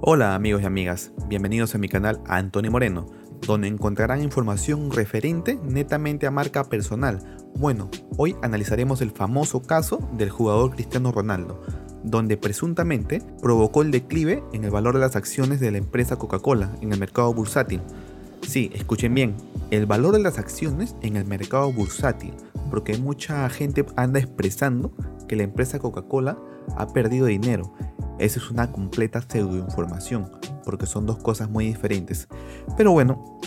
Hola amigos y amigas, bienvenidos a mi canal Antonio Moreno, donde encontrarán información referente netamente a marca personal. Bueno, hoy analizaremos el famoso caso del jugador Cristiano Ronaldo, donde presuntamente provocó el declive en el valor de las acciones de la empresa Coca-Cola en el mercado bursátil. Sí, escuchen bien, el valor de las acciones en el mercado bursátil, porque mucha gente anda expresando que la empresa Coca-Cola ha perdido dinero. Esa es una completa pseudoinformación, porque son dos cosas muy diferentes. Pero bueno,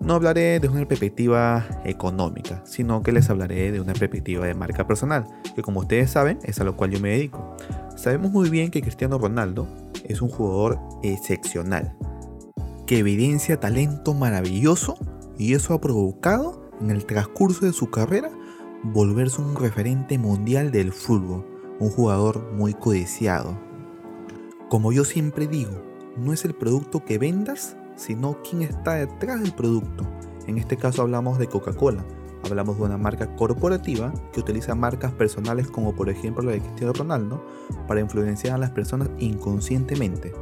no hablaré de una perspectiva económica, sino que les hablaré de una perspectiva de marca personal, que como ustedes saben es a lo cual yo me dedico. Sabemos muy bien que Cristiano Ronaldo es un jugador excepcional, que evidencia talento maravilloso y eso ha provocado en el transcurso de su carrera volverse un referente mundial del fútbol, un jugador muy codiciado. Como yo siempre digo, no es el producto que vendas, sino quién está detrás del producto. En este caso hablamos de Coca-Cola. Hablamos de una marca corporativa que utiliza marcas personales como por ejemplo la de Cristiano Ronaldo para influenciar a las personas inconscientemente.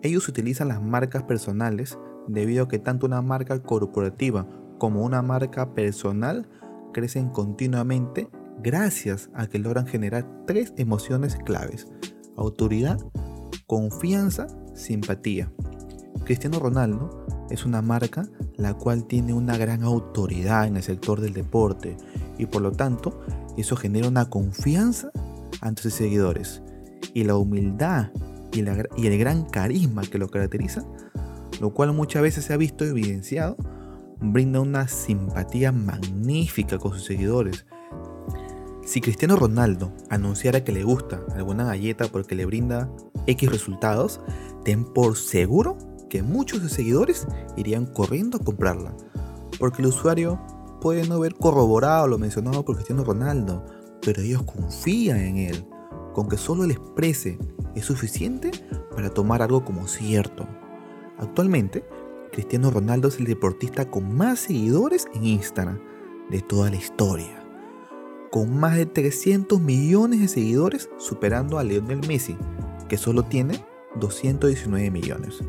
Ellos utilizan las marcas personales debido a que tanto una marca corporativa como una marca personal crecen continuamente gracias a que logran generar tres emociones claves. Autoridad, confianza, simpatía. Cristiano Ronaldo es una marca la cual tiene una gran autoridad en el sector del deporte y por lo tanto eso genera una confianza ante sus seguidores. Y la humildad y, y el gran carisma que lo caracteriza, lo cual muchas veces se ha visto evidenciado brinda una simpatía magnífica con sus seguidores. Si Cristiano Ronaldo anunciara que le gusta alguna galleta porque le brinda X resultados, ten por seguro que muchos de sus seguidores irían corriendo a comprarla. Porque el usuario puede no haber corroborado lo mencionado por Cristiano Ronaldo, pero ellos confían en él. Con que solo le exprese es suficiente para tomar algo como cierto. Actualmente, Cristiano Ronaldo es el deportista con más seguidores en Instagram de toda la historia, con más de 300 millones de seguidores superando a Lionel Messi, que solo tiene 219 millones.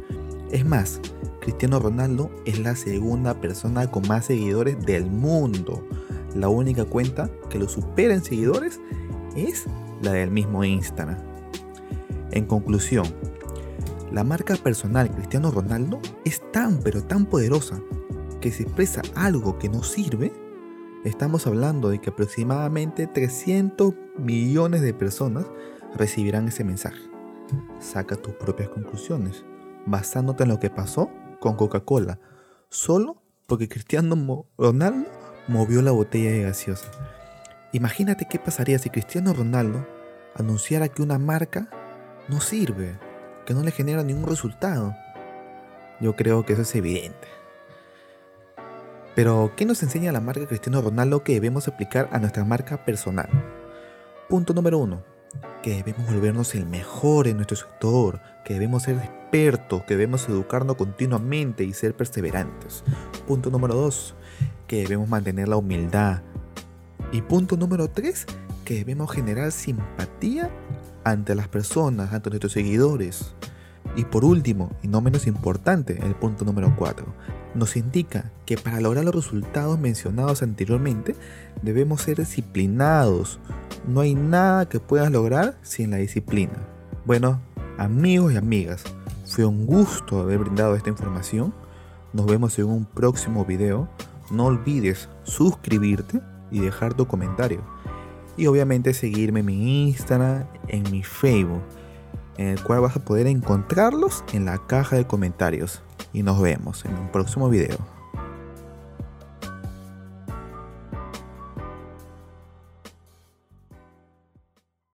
Es más, Cristiano Ronaldo es la segunda persona con más seguidores del mundo. La única cuenta que lo supera en seguidores es la del mismo Instagram. En conclusión, la marca personal Cristiano Ronaldo es tan pero tan poderosa que si expresa algo que no sirve, estamos hablando de que aproximadamente 300 millones de personas recibirán ese mensaje. Saca tus propias conclusiones, basándote en lo que pasó con Coca-Cola, solo porque Cristiano Ronaldo movió la botella de gaseosa. Imagínate qué pasaría si Cristiano Ronaldo anunciara que una marca no sirve que no le genera ningún resultado. Yo creo que eso es evidente. Pero, ¿qué nos enseña la marca Cristiano Ronaldo que debemos aplicar a nuestra marca personal? Punto número uno, que debemos volvernos el mejor en nuestro sector, que debemos ser expertos, que debemos educarnos continuamente y ser perseverantes. Punto número dos, que debemos mantener la humildad. Y punto número tres, que debemos generar simpatía ante las personas, ante nuestros seguidores. Y por último, y no menos importante, el punto número 4, nos indica que para lograr los resultados mencionados anteriormente debemos ser disciplinados. No hay nada que puedas lograr sin la disciplina. Bueno, amigos y amigas, fue un gusto haber brindado esta información. Nos vemos en un próximo video. No olvides suscribirte y dejar tu comentario. Y obviamente seguirme en mi Instagram, en mi Facebook en el cual vas a poder encontrarlos en la caja de comentarios. Y nos vemos en un próximo video.